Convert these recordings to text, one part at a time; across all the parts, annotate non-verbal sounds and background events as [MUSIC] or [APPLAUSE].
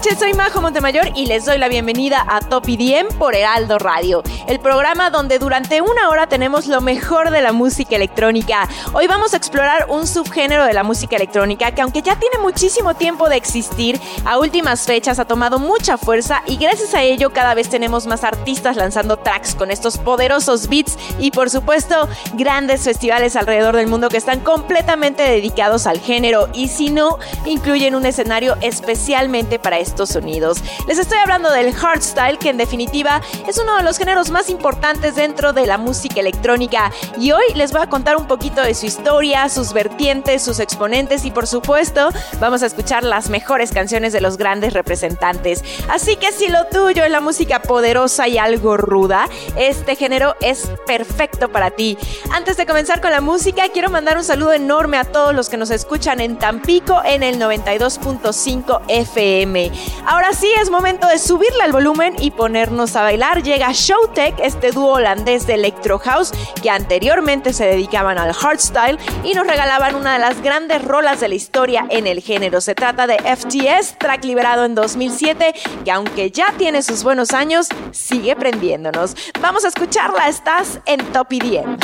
Noches, soy Majo Montemayor y les doy la bienvenida a Top IDM por Heraldo Radio, el programa donde durante una hora tenemos lo mejor de la música electrónica. Hoy vamos a explorar un subgénero de la música electrónica que aunque ya tiene muchísimo tiempo de existir, a últimas fechas ha tomado mucha fuerza y gracias a ello cada vez tenemos más artistas lanzando tracks con estos poderosos beats y por supuesto grandes festivales alrededor del mundo que están completamente dedicados al género y si no, incluyen un escenario especialmente para estos sonidos. Les estoy hablando del hardstyle, que en definitiva es uno de los géneros más importantes dentro de la música electrónica. Y hoy les voy a contar un poquito de su historia, sus vertientes, sus exponentes y por supuesto vamos a escuchar las mejores canciones de los grandes representantes. Así que si lo tuyo es la música poderosa y algo ruda, este género es perfecto para ti. Antes de comenzar con la música, quiero mandar un saludo enorme a todos los que nos escuchan en Tampico en el 92.5 FM. Ahora sí es momento de subirle al volumen y ponernos a bailar. Llega Showtech, este dúo holandés de Electro House que anteriormente se dedicaban al hardstyle y nos regalaban una de las grandes rolas de la historia en el género. Se trata de FTS, track liberado en 2007, que aunque ya tiene sus buenos años, sigue prendiéndonos. Vamos a escucharla, estás en Top EDM.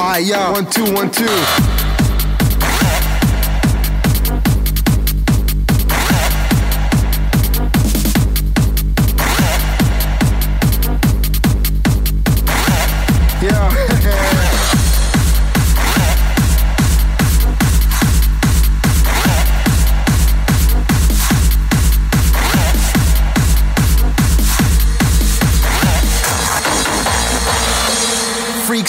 Yo, one, two, one, two.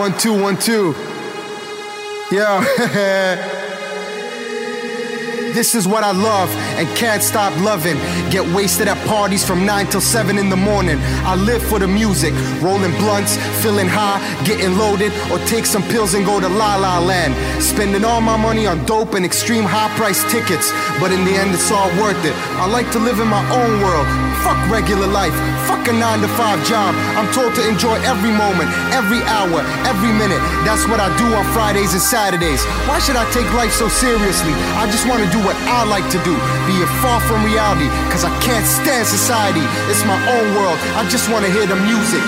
One, two, one, two. Yo, [LAUGHS] this is what I love and can't stop loving. Get wasted at parties from 9 till 7 in the morning. I live for the music, rolling blunts, feeling high, getting loaded, or take some pills and go to La La Land. Spending all my money on dope and extreme high price tickets, but in the end, it's all worth it. I like to live in my own world. Fuck regular life. Fuck a 9 to 5 job. I'm told to enjoy every moment, every hour, every minute. That's what I do on Fridays and Saturdays. Why should I take life so seriously? I just want to do what I like to do, far from reality, cause I can't stand society. It's my own world. I just want to hear the music.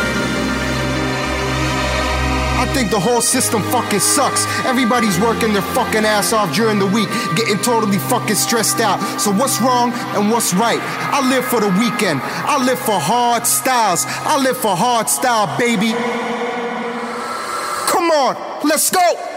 I think the whole system fucking sucks. Everybody's working their fucking ass off during the week, getting totally fucking stressed out. So what's wrong and what's right? I live for the weekend. I live for hard styles. I live for hard style, baby. Come on, let's go.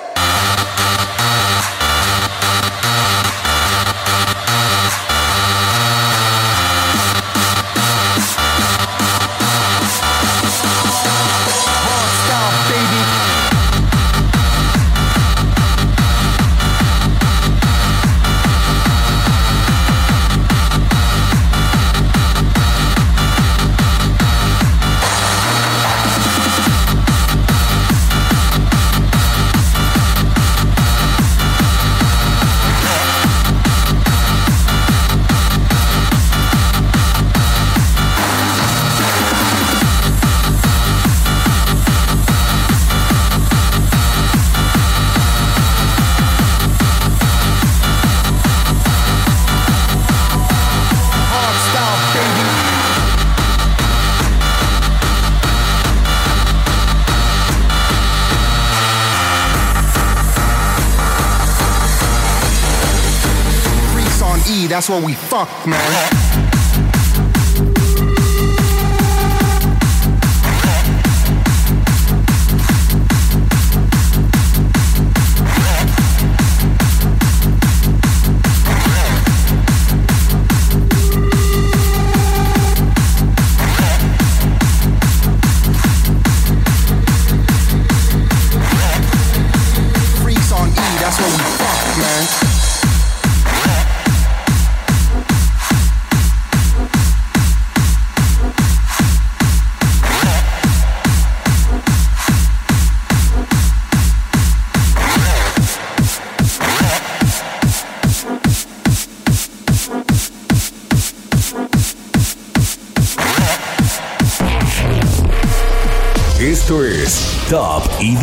That's what we fuck, man.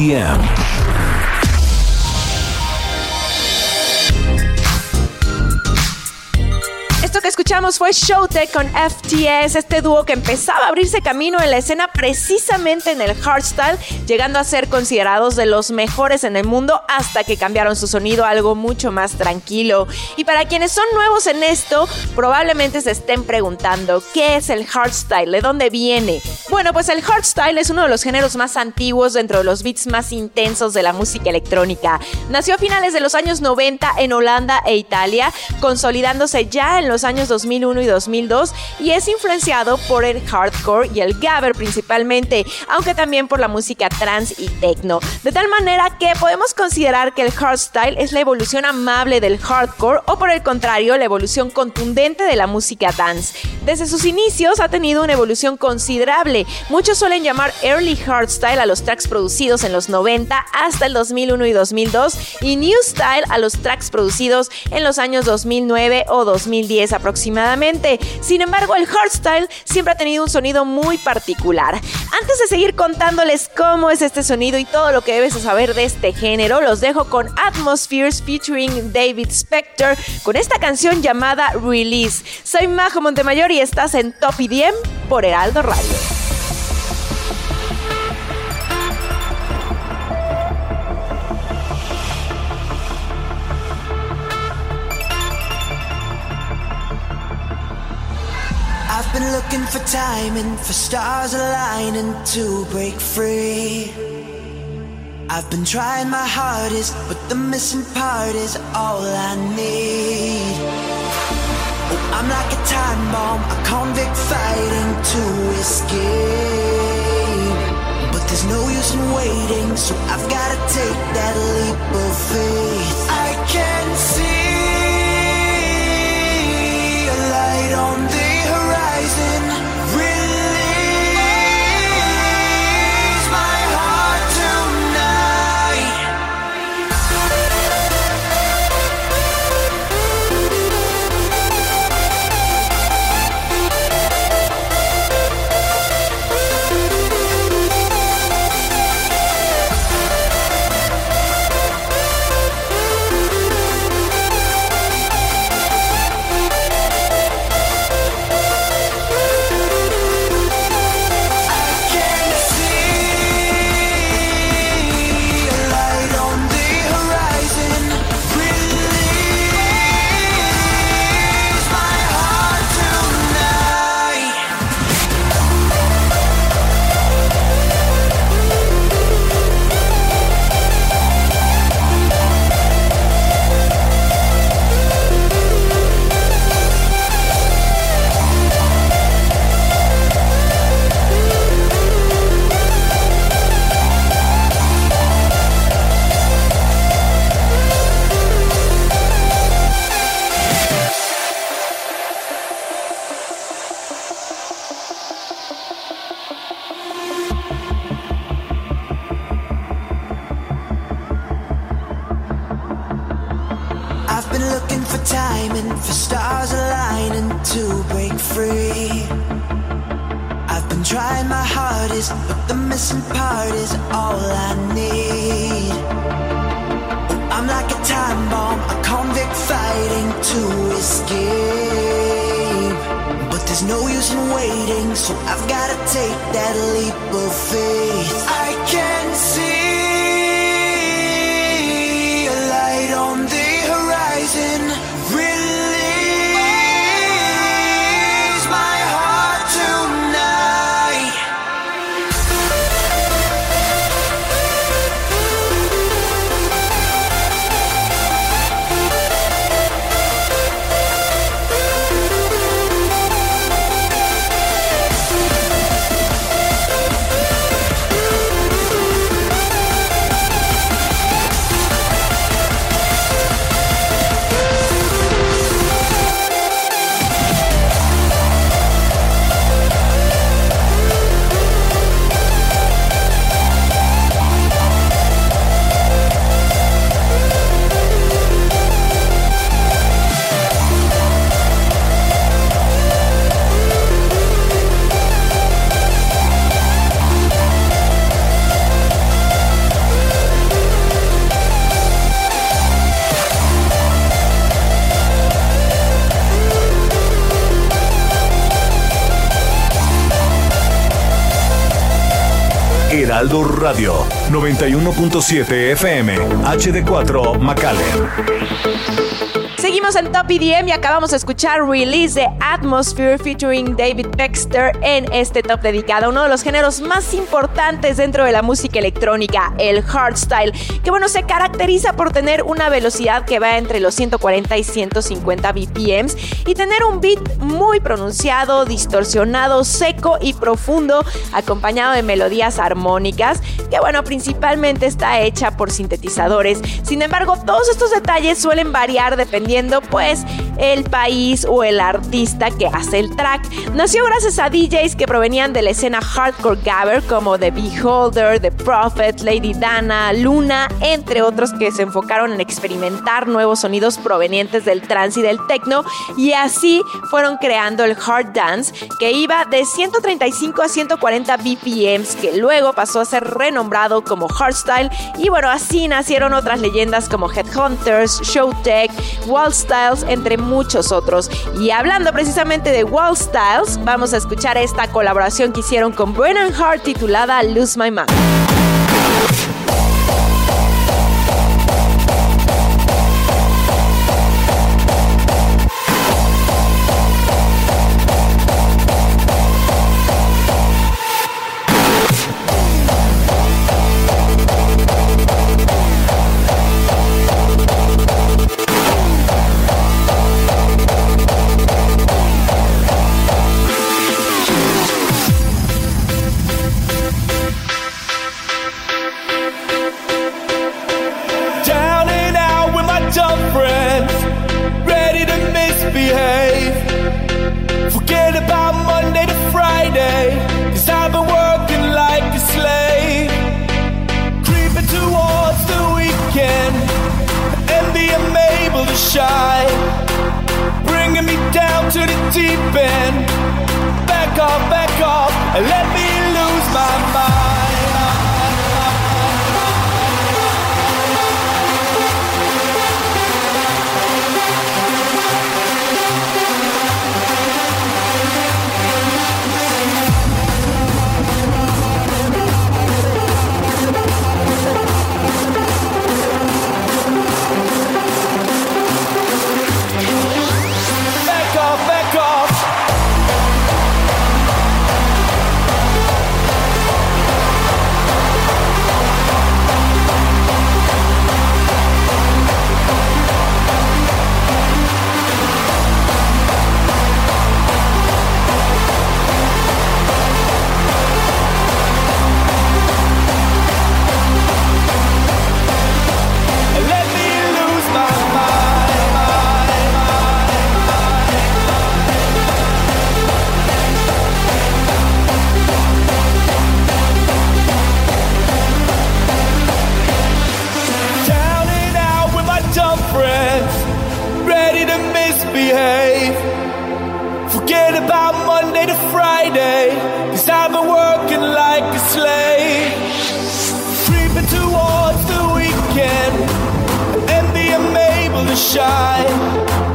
Top EDM. escuchamos fue Showtech con FTS, este dúo que empezaba a abrirse camino en la escena precisamente en el hardstyle, llegando a ser considerados de los mejores en el mundo hasta que cambiaron su sonido a algo mucho más tranquilo. Y para quienes son nuevos en esto, probablemente se estén preguntando, ¿qué es el hardstyle? ¿De dónde viene? Bueno, pues el hardstyle es uno de los géneros más antiguos dentro de los beats más intensos de la música electrónica. Nació a finales de los años 90 en Holanda e Italia, consolidándose ya en los años 2001 y 2002 y es influenciado por el hardcore y el gabber principalmente, aunque también por la música trance y techno. De tal manera que podemos considerar que el hardstyle es la evolución amable del hardcore o por el contrario la evolución contundente de la música dance. Desde sus inicios ha tenido una evolución considerable. Muchos suelen llamar early hardstyle a los tracks producidos en los 90 hasta el 2001 y 2002 y new style a los tracks producidos en los años 2009 o 2010 aproximadamente. Sin embargo, el hardstyle siempre ha tenido un sonido muy particular. Antes de seguir contándoles cómo es este sonido y todo lo que debes saber de este género, los dejo con Atmospheres featuring David Spector con esta canción llamada Release. Soy Majo Montemayor y estás en Top IDM por Heraldo Radio. Been looking for time and for stars aligning to break free. I've been trying my hardest, but the missing part is all I need. Oh, I'm like a time bomb, a convict fighting to escape. But there's no use in waiting, so I've gotta take that leap of faith. But the missing part is all I need. I'm like a time bomb, a convict fighting to escape. But there's no use in waiting, so I've gotta take that leap of faith. I can see a light on the horizon. Heraldo Radio 91.7 FM HD4 McAllen. Seguimos en Top EDM y acabamos de escuchar Release de Atmosphere featuring David Baxter en este top dedicado a uno de los géneros más importantes dentro de la música electrónica, el hardstyle, que bueno, se caracteriza por tener una velocidad que va entre los 140 y 150 BPMs y tener un beat muy pronunciado, distorsionado, seco y profundo, acompañado de melodías armónicas, que bueno, principalmente está hecha por sintetizadores. Sin embargo, todos estos detalles suelen variar dependiendo pues el país o el artista que hace el track. Nació gracias a DJs que provenían de la escena hardcore gabber como The Beholder, The Prophet, Lady Dana, Luna, entre otros que se enfocaron en experimentar nuevos sonidos provenientes del trance y del techno y así fueron creando el hard dance que iba de 135 a 140 BPMs que luego pasó a ser renombrado como hardstyle y bueno así nacieron otras leyendas como Headhunters, Showtech, Wall Styles, entre muchos otros. Y hablando precisamente de Wall Styles, vamos a escuchar esta colaboración que hicieron con Brennan Hart titulada Lose My Mind. Friday, cause I've been working like a slave. Creeping towards the weekend, envy I'm able to shine.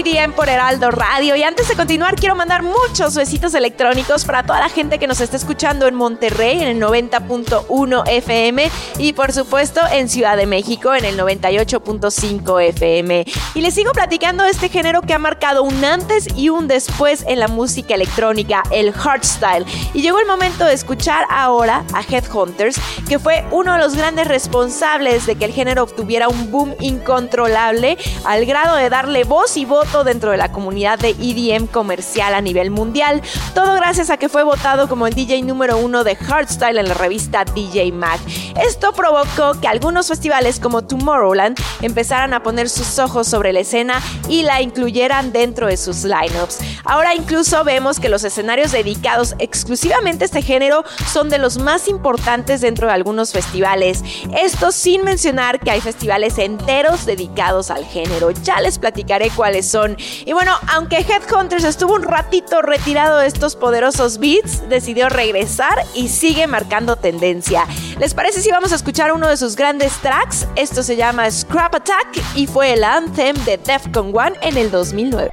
EDM por Heraldo Radio. Y antes de continuar, quiero mandar muchos besitos electrónicos para toda la gente que nos está escuchando en Monterrey en el 90.1 FM y por supuesto en Ciudad de México en el 98.5 FM. Y les sigo platicando este género que ha marcado un antes y un después en la música electrónica, el hardstyle. Y llegó el momento de escuchar ahora a Headhunters, que fue uno de los grandes responsables de que el género obtuviera un boom incontrolable al grado de darle voz y voto dentro de la comunidad de EDM comercial a nivel mundial. Todo gracias a que fue votado como el DJ número uno de hardstyle en la revista DJ Mag. Esto provocó que algunos festivales como Tomorrowland empezaran a poner sus ojos sobre la escena y la incluyeran dentro de sus lineups. Ahora incluso vemos que los escenarios dedicados exclusivamente a este género son de los más importantes dentro de algunos festivales. Esto sin mencionar que hay festivales enteros dedicados al género. Ya les platicaré cuáles son. Y bueno, aunque Headhunters estuvo un ratito retirado de estos poderosos beats, decidió regresar y sigue marcando tendencia. ¿Les parece si vamos a escuchar uno de sus grandes tracks? Esto se llama Scrap Attack y fue el anthem de Defcon 1 en el 2009.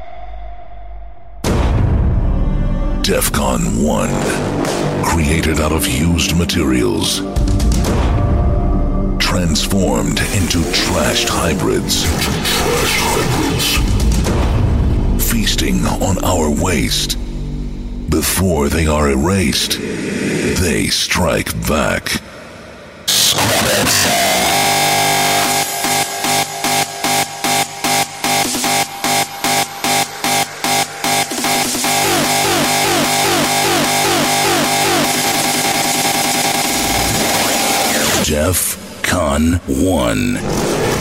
DEFCON 1. Created out of used materials. Transformed into trashed hybrids. Feasting on our waste. Before they are erased, they strike back. Jeff Con 1.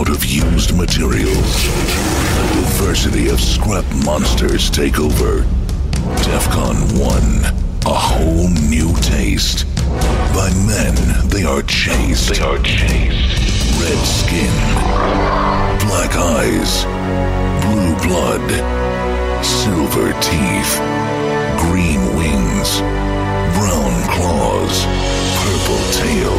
Out of used materials. A diversity of scrap monsters take over. DEFCON 1, a whole new taste. By men, they are chased. They are chased. Red skin, black eyes, blue blood silver teeth, green wings, brown claws, purple tail,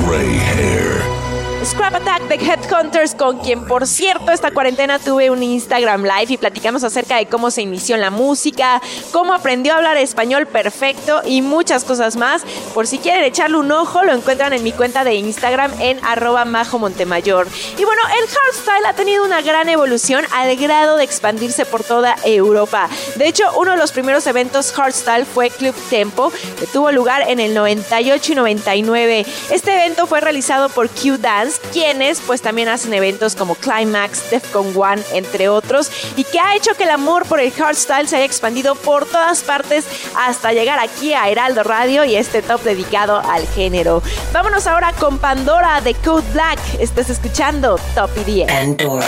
gray hair. Scrap Attack de Headhunters, con quien por cierto esta cuarentena tuve un Instagram Live y platicamos acerca de cómo se inició la música, cómo aprendió a hablar español perfecto y muchas cosas más. Por si quieren echarle un ojo, lo encuentran en mi cuenta de Instagram en arroba majo montemayor. Y bueno, el hardstyle ha tenido una gran evolución al grado de expandirse por toda Europa. De hecho, uno de los primeros eventos hardstyle fue Club Tempo, que tuvo lugar en el 98 y 99. Este evento fue realizado por Q Dance quienes pues también hacen eventos como Climax, Defcon One, entre otros, y que ha hecho que el amor por el hardstyle se haya expandido por todas partes hasta llegar aquí a Heraldo Radio y este top dedicado al género. Vámonos ahora con Pandora de Code Black. Estás escuchando Top IDM. Pandora.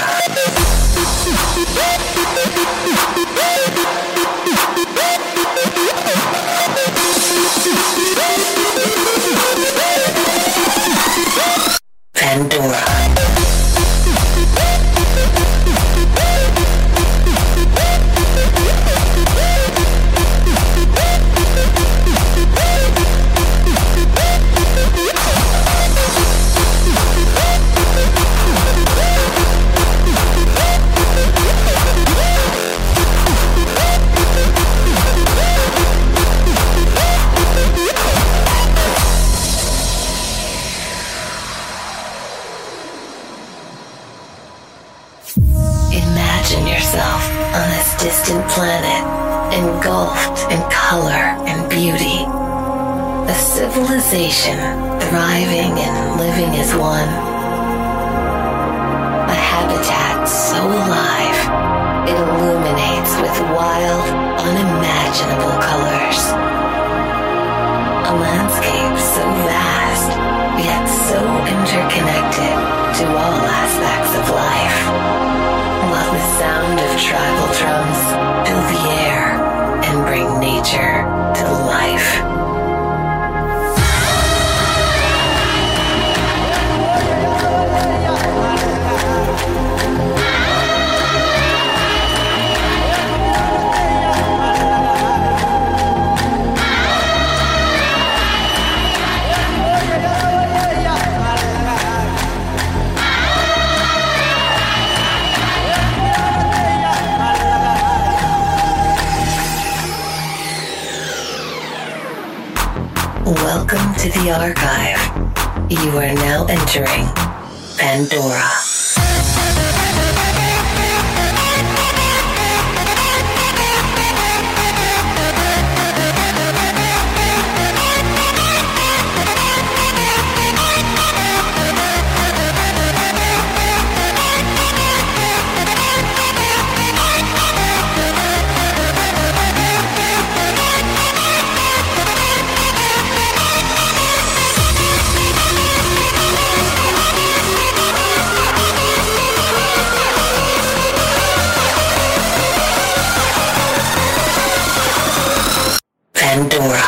Pandora. The archive. You are now entering Pandora. Pandora.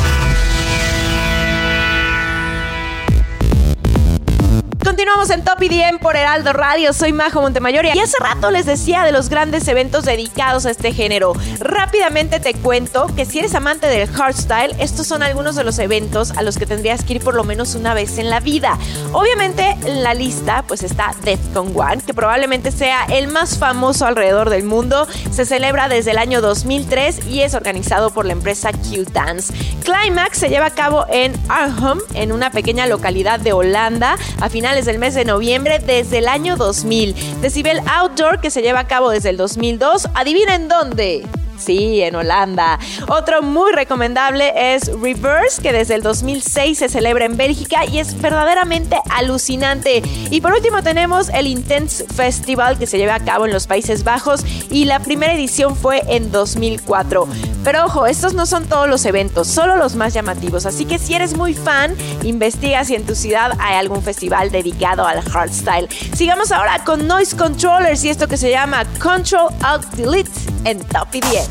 Continuamos en Top IDM por Heraldo Radio. Soy Majo Montemayor y hace rato les decía de los grandes eventos dedicados a este género. Rápidamente te cuento que si eres amante del hardstyle, estos son algunos de los eventos a los que tendrías que ir por lo menos una vez en la vida. Obviamente en la lista pues está Defcon One, que probablemente sea el más famoso alrededor del mundo. Se celebra desde el año 2003 y es organizado por la empresa Q-Dance. Climax se lleva a cabo en Arnhem, en una pequeña localidad de Holanda, a finales del mes de noviembre desde el año 2000. Decibel Outdoor, que se lleva a cabo desde el 2002. ¿Adivinen dónde? Sí, en Holanda. Otro muy recomendable es Reverse, que desde el 2006 se celebra en Bélgica y es verdaderamente alucinante. Y por último tenemos el Intense Festival que se lleva a cabo en los Países Bajos y la primera edición fue en 2004. Pero ojo, estos no son todos los eventos, solo los más llamativos. Así que si eres muy fan, investiga si en tu ciudad hay algún festival dedicado al hardstyle. Sigamos ahora con Noise Controllers y esto que se llama Control Alt Delete en Top 10.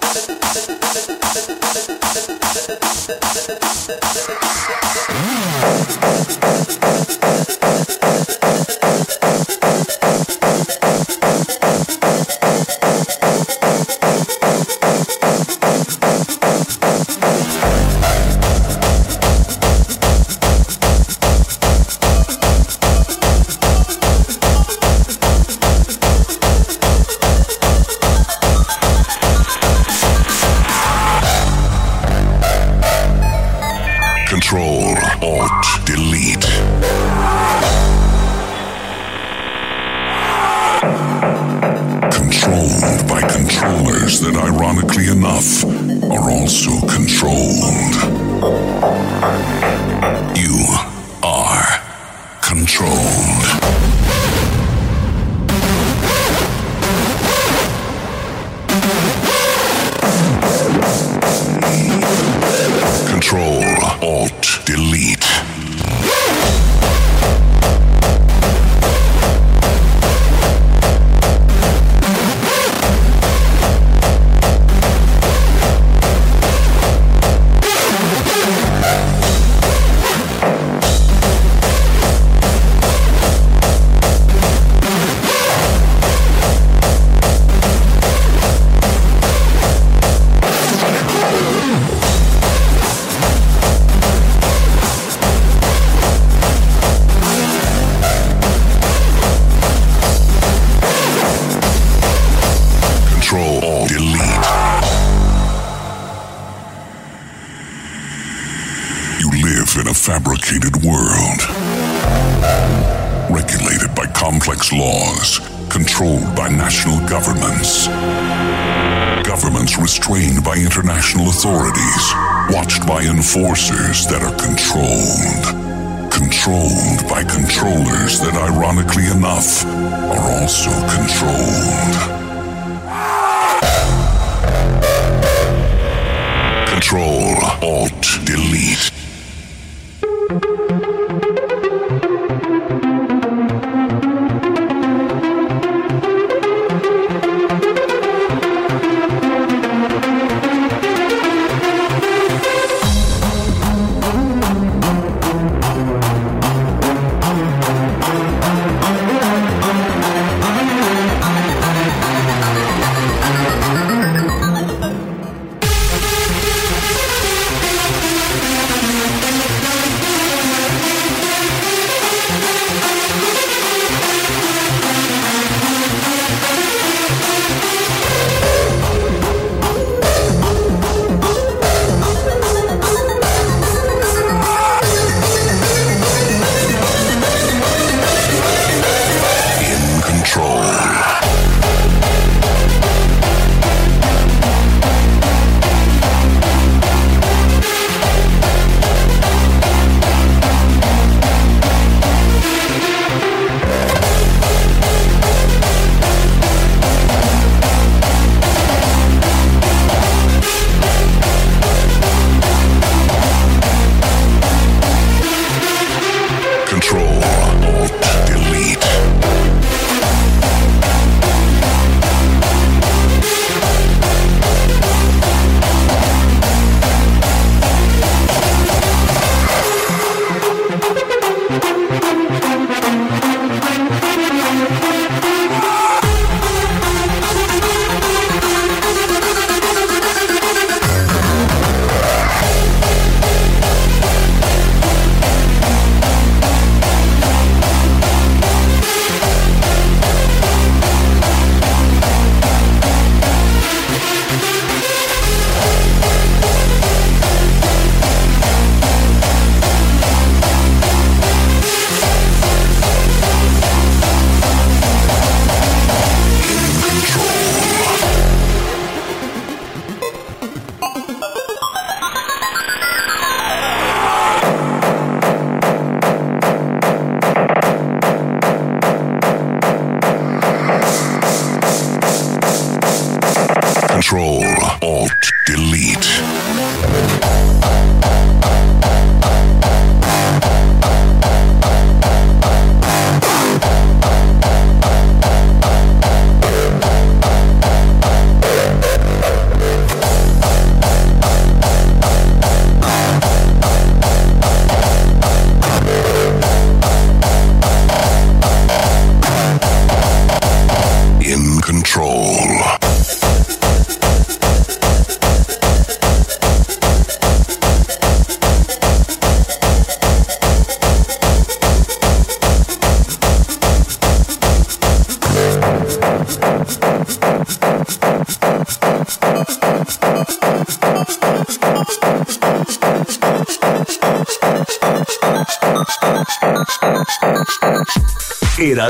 laws, controlled by national governments. Governments restrained by international authorities, watched by enforcers that are controlled. Controlled by controllers that, ironically enough, are also controlled. Control, Alt, Delete.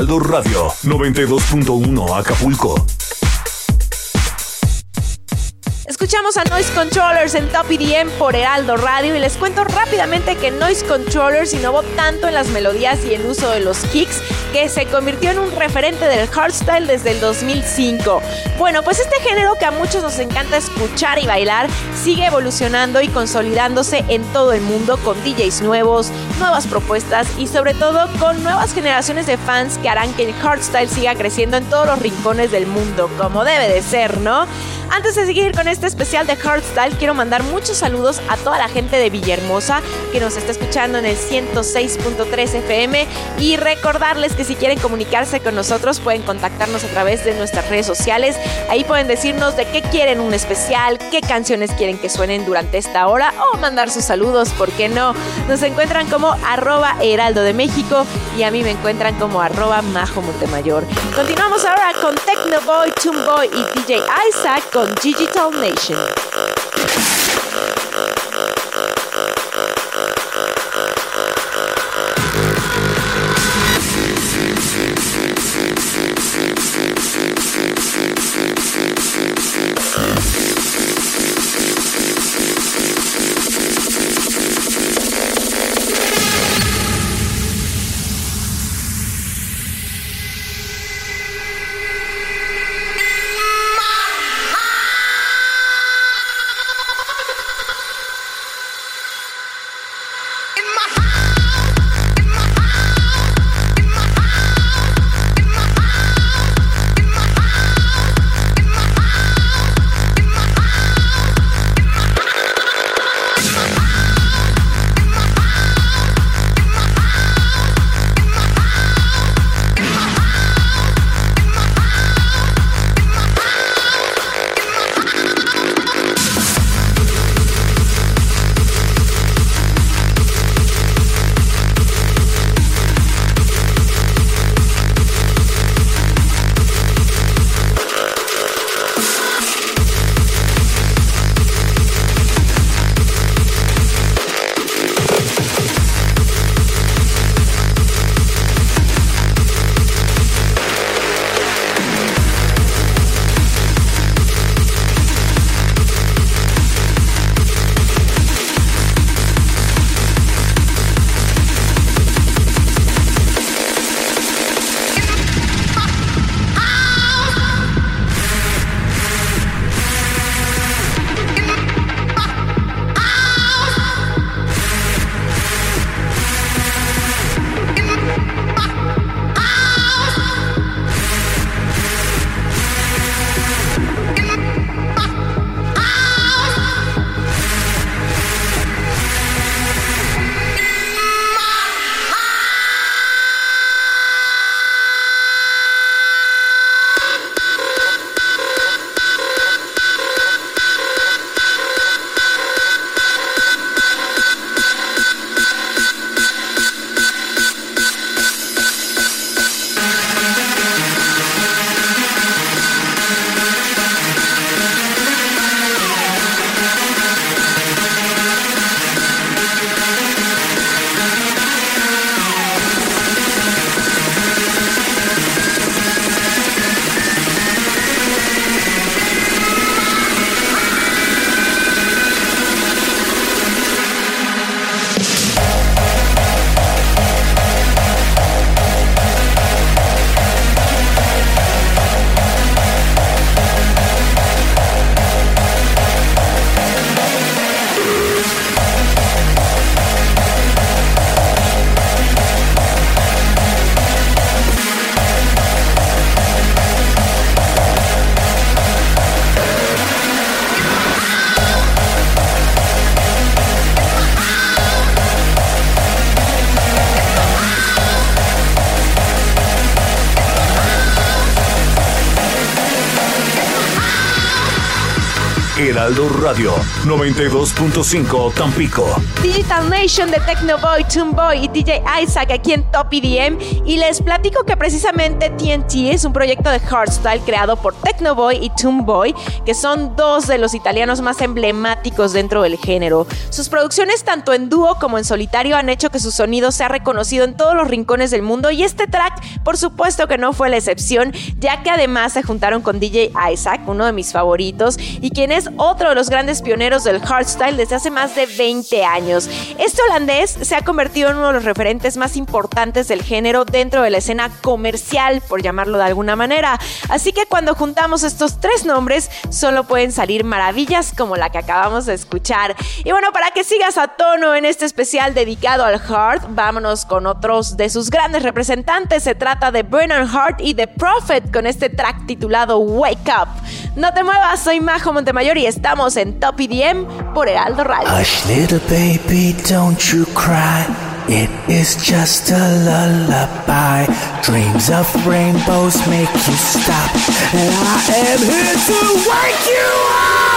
Heraldo Radio 92.1 Acapulco. Escuchamos a Noise Controllers en Top EDM por Heraldo Radio y les cuento rápidamente que Noise Controllers innovó tanto en las melodías y el uso de los kicks que se convirtió en un referente del hardstyle desde el 2005. Bueno, pues este género que a muchos nos encanta escuchar y bailar sigue evolucionando y consolidándose en todo el mundo con DJs nuevos, nuevas propuestas y sobre todo con nuevas generaciones de fans que harán que el hardstyle siga creciendo en todos los rincones del mundo, como debe de ser, ¿no? Antes de seguir con este especial de Hardstyle, quiero mandar muchos saludos a toda la gente de Villahermosa que nos está escuchando en el 106.3 FM y recordarles que si quieren comunicarse con nosotros pueden contactarnos a través de nuestras redes sociales. Ahí pueden decirnos de qué quieren un especial, qué canciones quieren que suenen durante esta hora o mandar sus saludos, ¿por qué no? Nos encuentran como arroba heraldo de México y a mí me encuentran como arroba majo Montemayor. Continuamos ahora con Tecnoboy, Boy y DJ Isaac con Digital Nation. Heraldo Radio 92.5 Tampico. Digital Nation de Technoboy, Boy y DJ Isaac aquí en Top EDM y les platico que precisamente TNT es un proyecto de hardstyle creado por Technoboy y Boy que son dos de los italianos más emblemáticos dentro del género. Sus producciones tanto en dúo como en solitario han hecho que su sonido sea reconocido en todos los rincones del mundo y este track por supuesto que no fue la excepción ya que además se juntaron con DJ Isaac, uno de mis favoritos y quien es otro de los grandes pioneros del hardstyle desde hace más de 20 años. Este holandés se ha convertido en uno de los referentes más importantes del género dentro de la escena comercial, por llamarlo de alguna manera. Así que cuando juntamos estos tres nombres, solo pueden salir maravillas como la que acabamos de escuchar. Y bueno, para que sigas a tono en este especial dedicado al hard, vámonos con otros de sus grandes representantes. Se trata de Brennan Hart y The Prophet con este track titulado Wake Up. No te muevas, soy Majo Montemayor y estamos en Top EDM por Heraldo Radio. Hush, little baby, don't you cry. It is just a lullaby. Dreams of rainbows make you stop. And I am here to wake you up.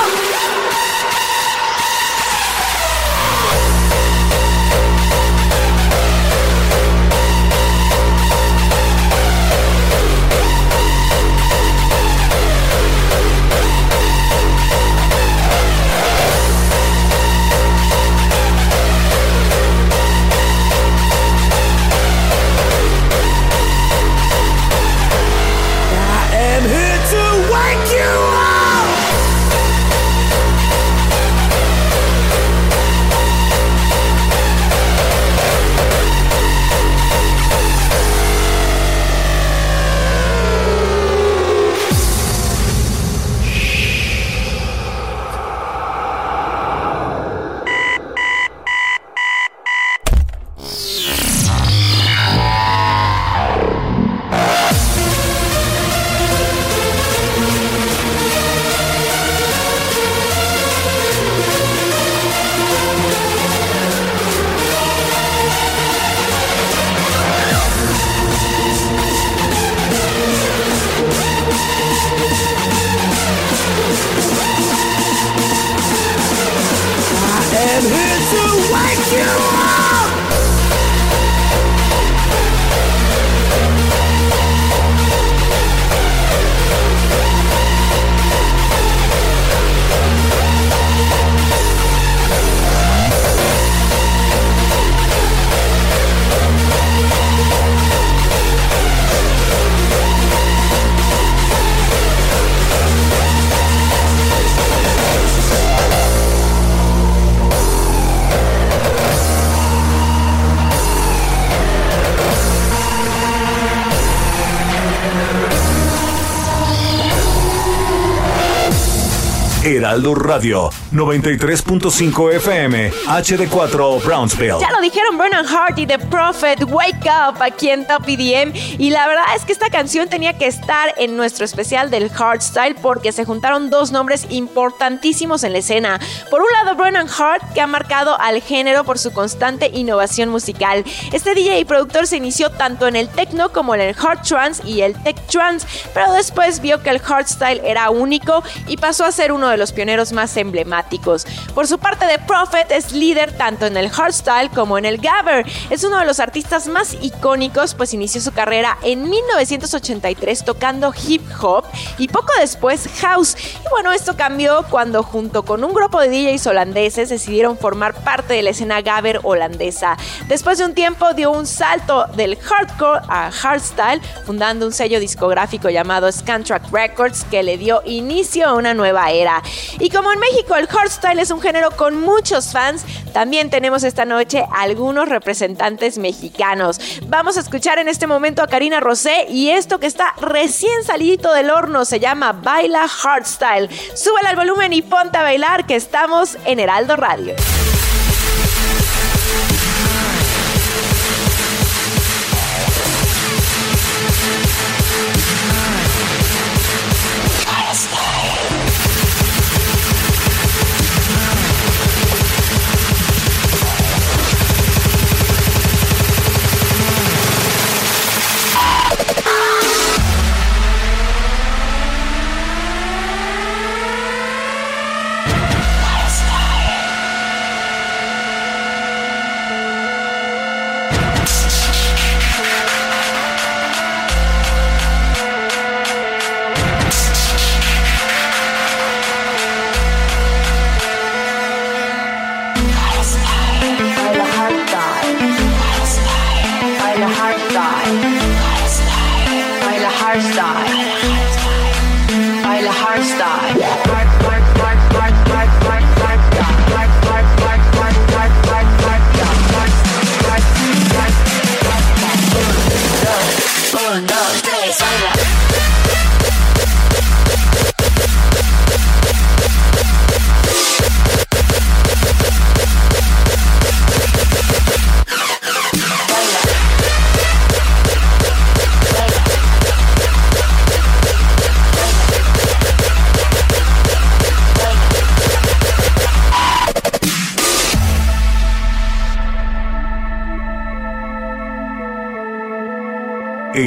Radio 93.5 FM HD4 Brownsville. Ya lo dijeron Bernard Hart y The Prophet Wake Up aquí en Top EDM y la verdad es que esta canción tenía que estar en nuestro especial del hardstyle porque se juntaron dos nombres importantísimos en la escena. Por un lado Brennan Hart que ha marcado al género por su constante innovación musical. Este DJ y productor se inició tanto en el techno como en el hard trance y el tech trance, pero después vio que el hardstyle era único y pasó a ser uno de los pioneros más emblemáticos. Por su parte, The Prophet es líder tanto en el hardstyle como en el gabber. Es uno de los artistas más icónicos, pues inició su carrera en 1983 tocando hip hop y poco después house. Y bueno, esto cambió cuando junto con un grupo de DJs holandeses decidieron formar parte de la escena gabber holandesa. Después de un tiempo dio un salto del hardcore a hardstyle, fundando un sello discográfico llamado Scantrack Records que le dio inicio a una nueva era. Y como en México el hardstyle es un género con muchos fans, también tenemos esta noche algunos representantes mexicanos. Vamos a escuchar en este momento a Karina Rosé y esto que está recién salidito del horno se llama Baila Hardstyle. Súbela al volumen y ponte a bailar que estamos en Heraldo Radio.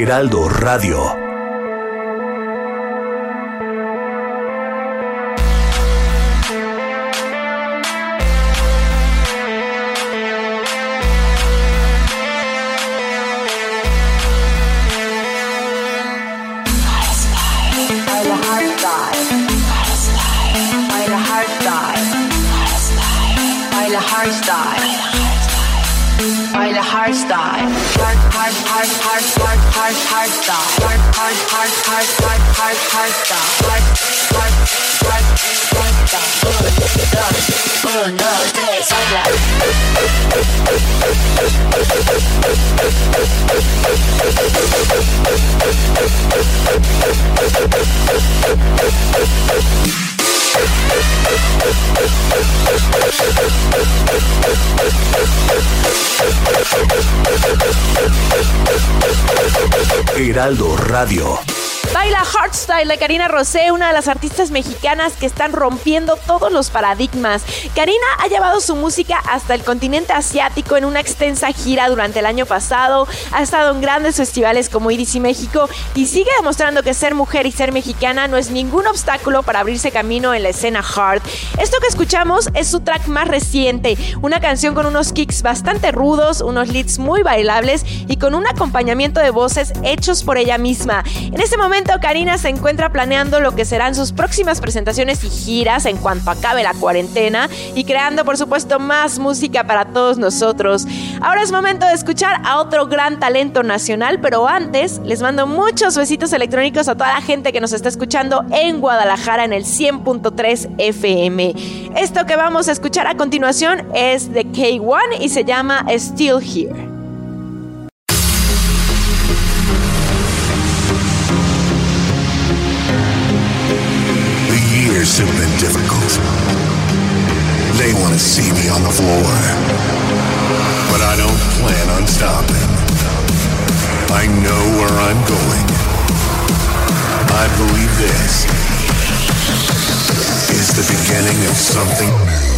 Heraldo Radio. stop. Hard, hard, hard, hard, hard, hard, hard stop. Hard, hard, hard, hard stop. Uno, dos, uno, tres, habla. Thank Heraldo Radio. Baila Hardstyle de Karina Rosé, una de las artistas mexicanas que están rompiendo todos los paradigmas. Karina ha llevado su música hasta el continente asiático en una extensa gira durante el año pasado, ha estado en grandes festivales como IDC México y sigue demostrando que ser mujer y ser mexicana no es ningún obstáculo para abrirse camino en la escena hard. Esto que escuchamos es su track más reciente, una canción con unos kicks bastante rudos, unos leads muy bailables y con un acompañamiento de voces hechos por ella misma. En este momento Karina se encuentra planeando lo que serán sus próximas presentaciones y giras en cuanto acabe la cuarentena y creando por supuesto más música para todos nosotros. Ahora es momento de escuchar a otro gran talento nacional, pero antes les mando muchos besitos electrónicos a toda la gente que nos está escuchando en Guadalajara en el 100.3 FM. Esto que vamos a escuchar a continuación es de K1 y se llama Still Here. Been difficult. They want to see me on the floor. But I don't plan on stopping. I know where I'm going. I believe this is the beginning of something new.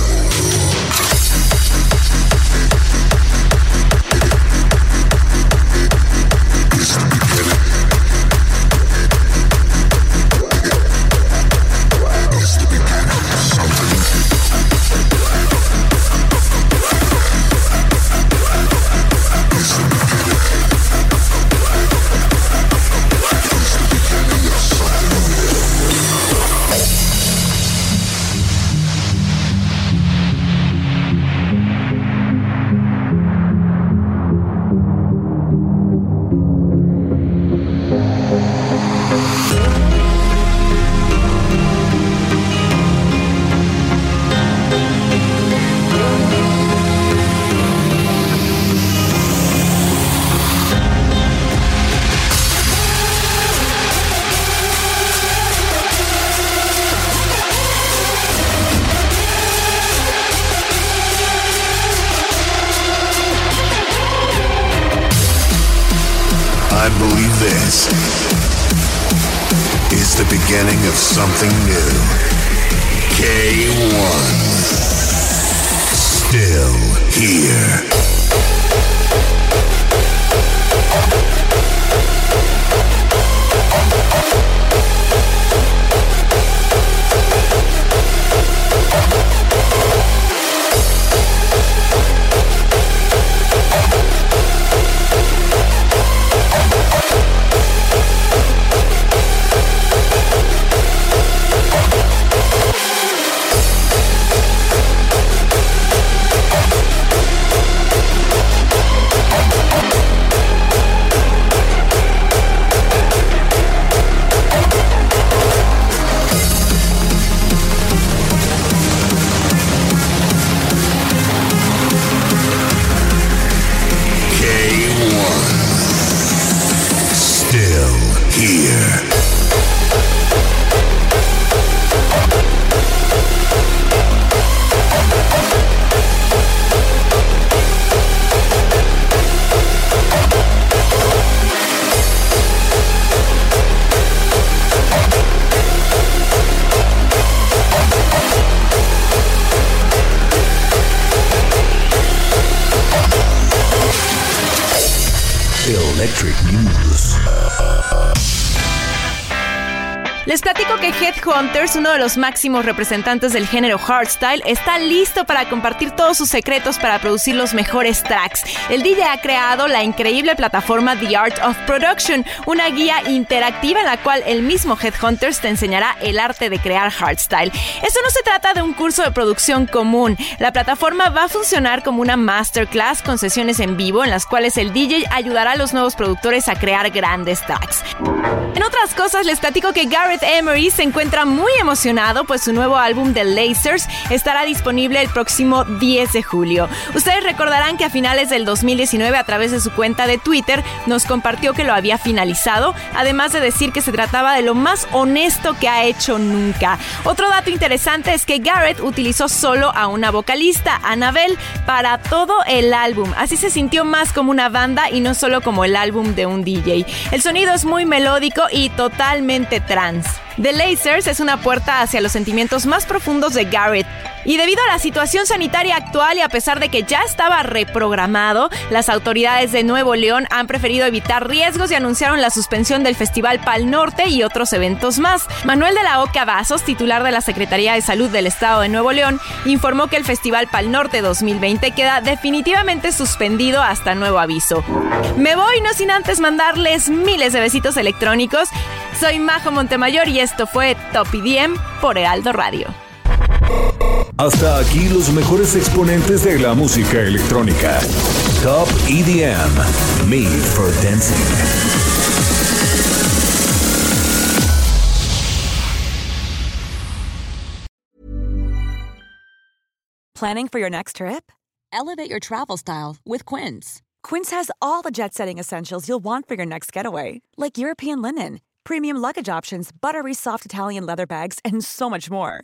Que Headhunters, uno de los máximos representantes del género hardstyle, está listo para compartir todos sus secretos para producir los mejores tracks. El DJ ha creado la increíble plataforma The Art of Production, una guía interactiva en la cual el mismo Headhunters te enseñará el arte de crear hardstyle. Esto no se trata de un curso de producción común. La plataforma va a funcionar como una masterclass con sesiones en vivo en las cuales el DJ ayudará a los nuevos productores a crear grandes tracks. En otras cosas, les platico que Gary Gareth Emery se encuentra muy emocionado, pues su nuevo álbum The Lasers estará disponible el próximo 10 de julio. Ustedes recordarán que a finales del 2019, a través de su cuenta de Twitter, nos compartió que lo había finalizado, además de decir que se trataba de lo más honesto que ha hecho nunca. Otro dato interesante es que Garrett utilizó solo a una vocalista, Annabelle, para todo el álbum. Así se sintió más como una banda y no solo como el álbum de un DJ. El sonido es muy melódico y totalmente trans. The Lasers es una puerta hacia los sentimientos más profundos de Garrett. Y debido a la situación sanitaria actual y a pesar de que ya estaba reprogramado, las autoridades de Nuevo León han preferido evitar riesgos y anunciaron la suspensión del Festival Pal Norte y otros eventos más. Manuel de la Oca Vasos, titular de la Secretaría de Salud del Estado de Nuevo León, informó que el Festival Pal Norte 2020 queda definitivamente suspendido hasta nuevo aviso. Me voy no sin antes mandarles miles de besitos electrónicos. Soy Majo Montemayor y esto fue Top IDM por Heraldo Radio. Hasta aquí los mejores exponentes de la música electrónica. Top EDM, Made for Dancing. Planning for your next trip? Elevate your travel style with Quince. Quince has all the jet setting essentials you'll want for your next getaway, like European linen, premium luggage options, buttery soft Italian leather bags, and so much more